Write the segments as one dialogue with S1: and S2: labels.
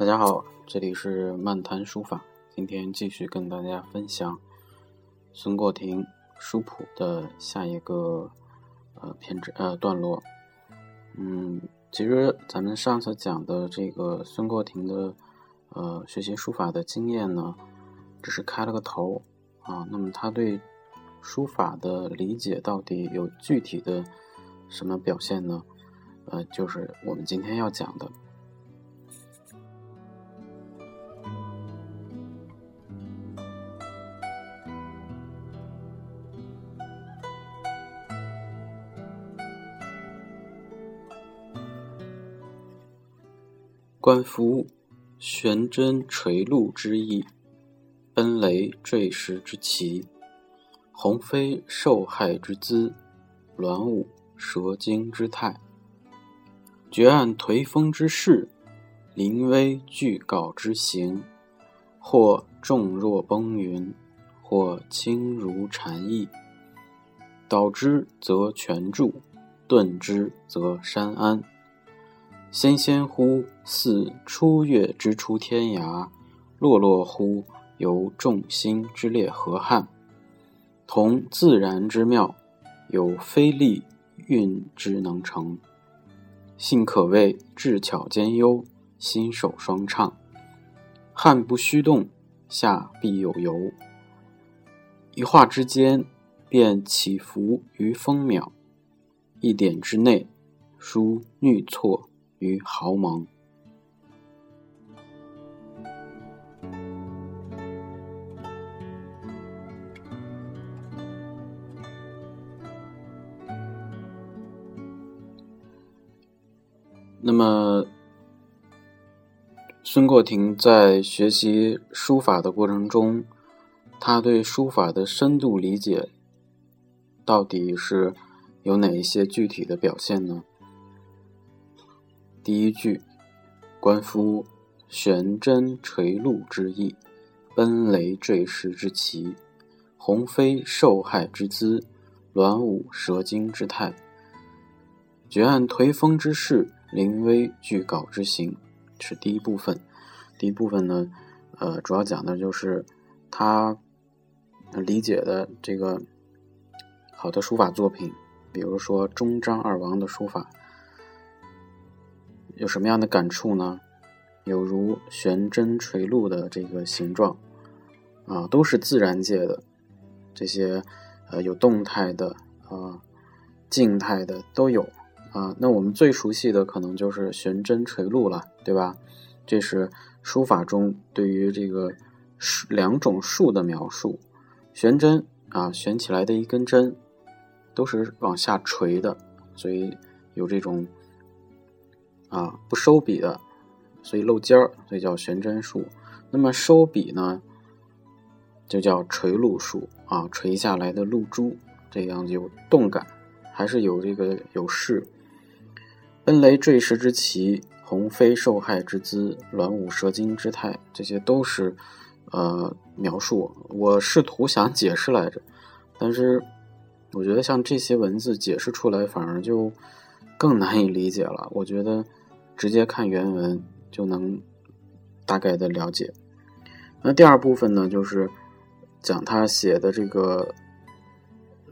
S1: 大家好，这里是漫谈书法，今天继续跟大家分享孙过庭书谱的下一个呃篇章呃段落。嗯，其实咱们上次讲的这个孙过庭的呃学习书法的经验呢，只是开了个头啊。那么他对书法的理解到底有具体的什么表现呢？呃，就是我们今天要讲的。观夫悬针垂露之意，奔雷坠石之奇，鸿飞受害之姿，鸾舞蛇精之态，绝岸颓风之势，临危惧稿之形，或重若崩云，或轻如蝉翼。导之则全柱，顿之则山安。纤纤乎似初月之出天涯，落落乎由众星之列河汉。同自然之妙，有非力运之能成。信可谓智巧兼优，心手双畅。汉不虚动，下必有由。一画之间，便起伏于风渺；一点之内，殊衄错。于豪蒙。那么，孙过庭在学习书法的过程中，他对书法的深度理解，到底是有哪一些具体的表现呢？第一句，观夫悬针垂露之意，奔雷坠石之奇，鸿飞受害之姿，鸾舞蛇精之态，绝岸颓风之势，临危惧稿之行，是第一部分。第一部分呢，呃，主要讲的就是他理解的这个好的书法作品，比如说中张二王的书法。有什么样的感触呢？有如悬针垂露的这个形状，啊，都是自然界的这些，呃，有动态的，啊，静态的都有，啊，那我们最熟悉的可能就是悬针垂露了，对吧？这是书法中对于这个树两种树的描述，悬针啊，悬起来的一根针，都是往下垂的，所以有这种。啊，不收笔的，所以露尖儿，所以叫悬针术。那么收笔呢，就叫垂露术啊，垂下来的露珠，这样有动感，还是有这个有势。奔雷坠石之奇，鸿飞受害之姿，鸾舞蛇精之态，这些都是呃描述。我试图想解释来着，但是我觉得像这些文字解释出来，反而就更难以理解了。我觉得。直接看原文就能大概的了解。那第二部分呢，就是讲他写的这个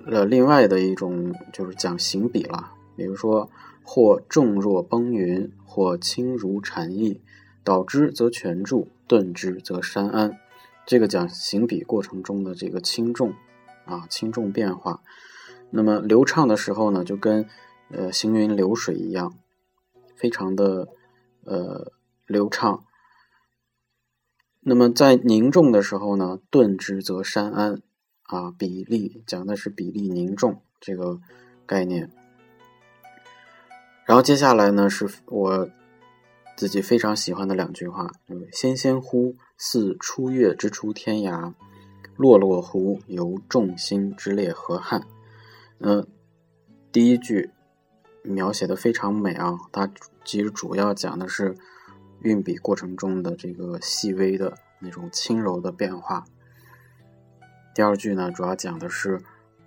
S1: 呃另外的一种，就是讲行笔了。比如说，或重若崩云，或轻如蝉翼，倒之则全柱，顿之则山安。这个讲行笔过程中的这个轻重啊，轻重变化。那么流畅的时候呢，就跟呃行云流水一样。非常的呃流畅。那么在凝重的时候呢，顿之则山安啊，比例讲的是比例凝重这个概念。然后接下来呢，是我自己非常喜欢的两句话：“纤纤乎，似出月之出天涯；落落乎，犹众星之列河汉。”嗯，第一句描写的非常美啊，它其实主要讲的是运笔过程中的这个细微的那种轻柔的变化。第二句呢，主要讲的是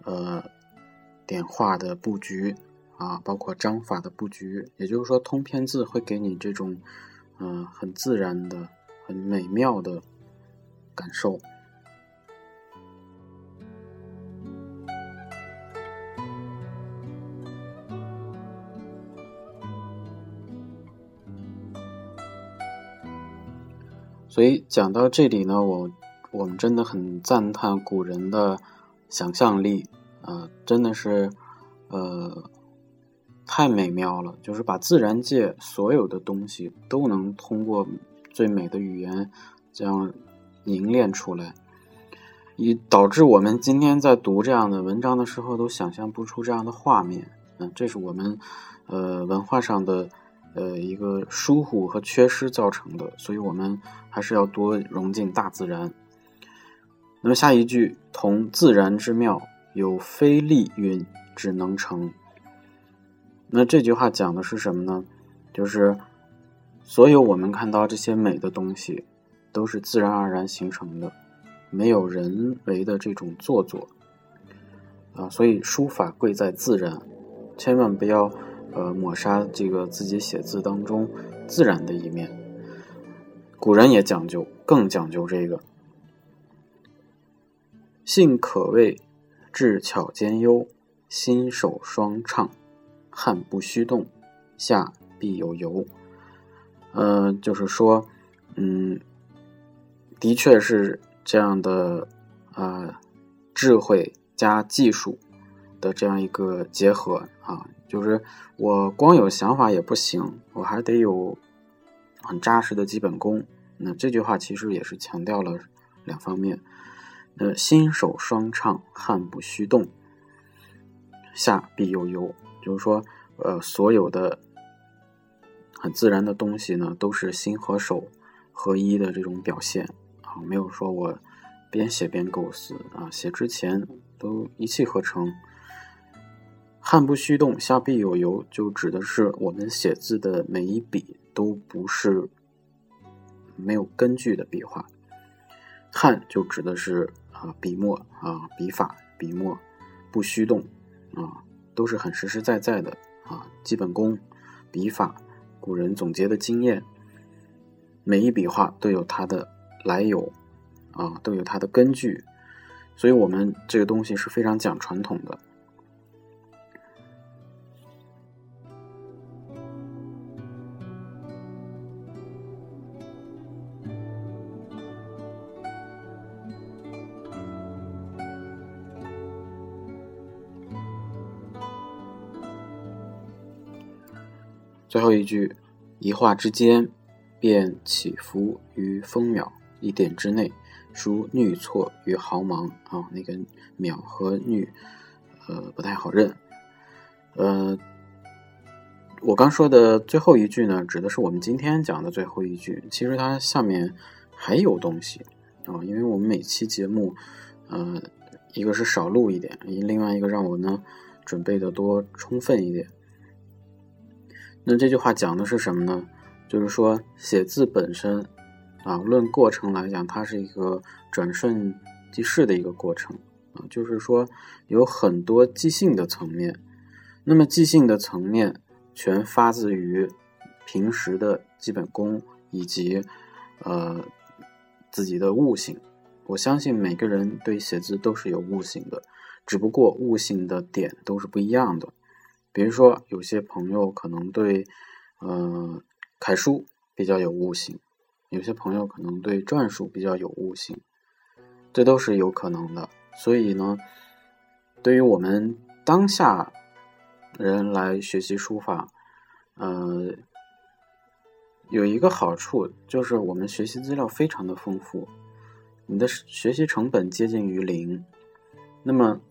S1: 呃点画的布局。啊，包括章法的布局，也就是说，通篇字会给你这种，嗯，很自然的、很美妙的感受。所以讲到这里呢，我我们真的很赞叹古人的想象力，啊，真的是，呃。太美妙了，就是把自然界所有的东西都能通过最美的语言这样凝练出来，以导致我们今天在读这样的文章的时候都想象不出这样的画面。嗯，这是我们呃文化上的呃一个疏忽和缺失造成的，所以我们还是要多融进大自然。那么下一句，同自然之妙，有非力运只能成。那这句话讲的是什么呢？就是所有我们看到这些美的东西，都是自然而然形成的，没有人为的这种做作啊。所以书法贵在自然，千万不要呃抹杀这个自己写字当中自然的一面。古人也讲究，更讲究这个，性可谓，智巧兼优，心手双畅。汗不虚动，下必有由。呃，就是说，嗯，的确是这样的，呃，智慧加技术的这样一个结合啊。就是我光有想法也不行，我还得有很扎实的基本功。那这句话其实也是强调了两方面。呃，心手双畅，汗不虚动，下必有由。就是说，呃，所有的很自然的东西呢，都是心和手合一的这种表现啊，没有说我边写边构思啊，写之前都一气呵成。汉不虚动，下必有由，就指的是我们写字的每一笔都不是没有根据的笔画。汉就指的是啊，笔墨啊，笔法，笔墨不虚动啊。都是很实实在在的啊，基本功、笔法，古人总结的经验，每一笔画都有它的来由啊，都有它的根据，所以我们这个东西是非常讲传统的。最后一句，一画之间，便起伏于分秒，一点之内，殊衄错于毫芒啊。那个秒和衄，呃，不太好认。呃，我刚说的最后一句呢，指的是我们今天讲的最后一句。其实它下面还有东西啊，因为我们每期节目，呃，一个是少录一点，另外一个让我呢准备的多充分一点。那这句话讲的是什么呢？就是说写字本身，啊，论过程来讲，它是一个转瞬即逝的一个过程啊。就是说有很多即兴的层面，那么即兴的层面全发自于平时的基本功以及呃自己的悟性。我相信每个人对写字都是有悟性的，只不过悟性的点都是不一样的。比如说，有些朋友可能对，呃，楷书比较有悟性；有些朋友可能对篆书比较有悟性，这都是有可能的。所以呢，对于我们当下人来学习书法，呃，有一个好处就是我们学习资料非常的丰富，你的学习成本接近于零。那么，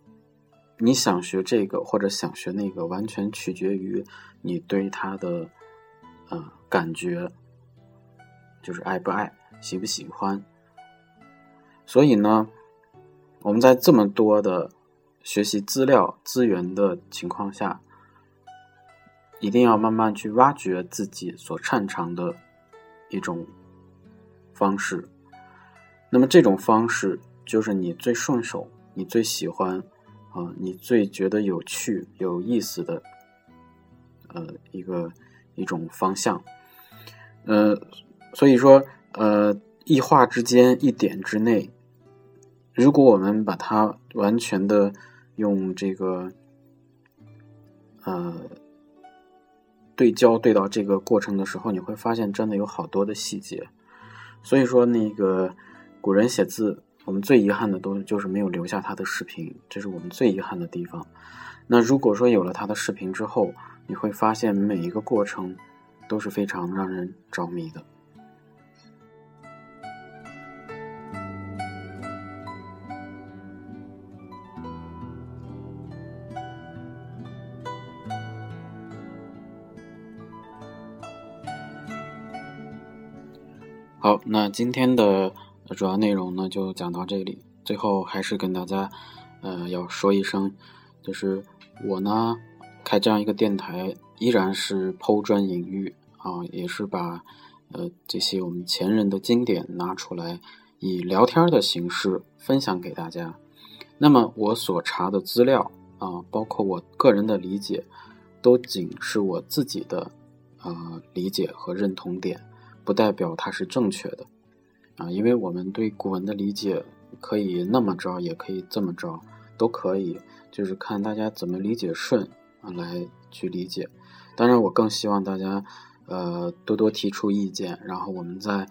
S1: 你想学这个或者想学那个，完全取决于你对他的呃感觉就是爱不爱、喜不喜欢。所以呢，我们在这么多的学习资料资源的情况下，一定要慢慢去挖掘自己所擅长的一种方式。那么这种方式就是你最顺手、你最喜欢啊、你最觉得有趣、有意思的呃一个一种方向。呃，所以说呃，一画之间、一点之内，如果我们把它完全的用这个呃对焦对到这个过程的时候，你会发现真的有好多的细节。所以说，那个古人写字，我们最遗憾的都就是没有留下他的视频，这是我们最遗憾的地方。那如果说有了他的视频之后，你会发现每一个过程都是非常让人着迷的。好，那今天的主要内容呢就讲到这里。最后还是跟大家，呃，要说一声，就是我呢开这样一个电台，依然是抛砖引玉啊，也是把呃这些我们前人的经典拿出来，以聊天的形式分享给大家。那么我所查的资料啊，包括我个人的理解，都仅是我自己的呃理解和认同点。不代表它是正确的，啊，因为我们对古文的理解可以那么着，也可以这么着，都可以，就是看大家怎么理解顺啊来去理解。当然，我更希望大家呃多多提出意见，然后我们在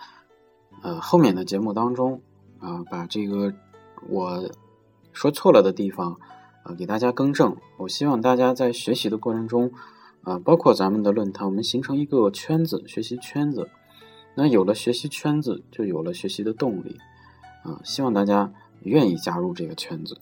S1: 呃后面的节目当中啊把这个我说错了的地方啊给大家更正。我希望大家在学习的过程中啊，包括咱们的论坛，我们形成一个圈子，学习圈子。那有了学习圈子，就有了学习的动力，啊，希望大家愿意加入这个圈子。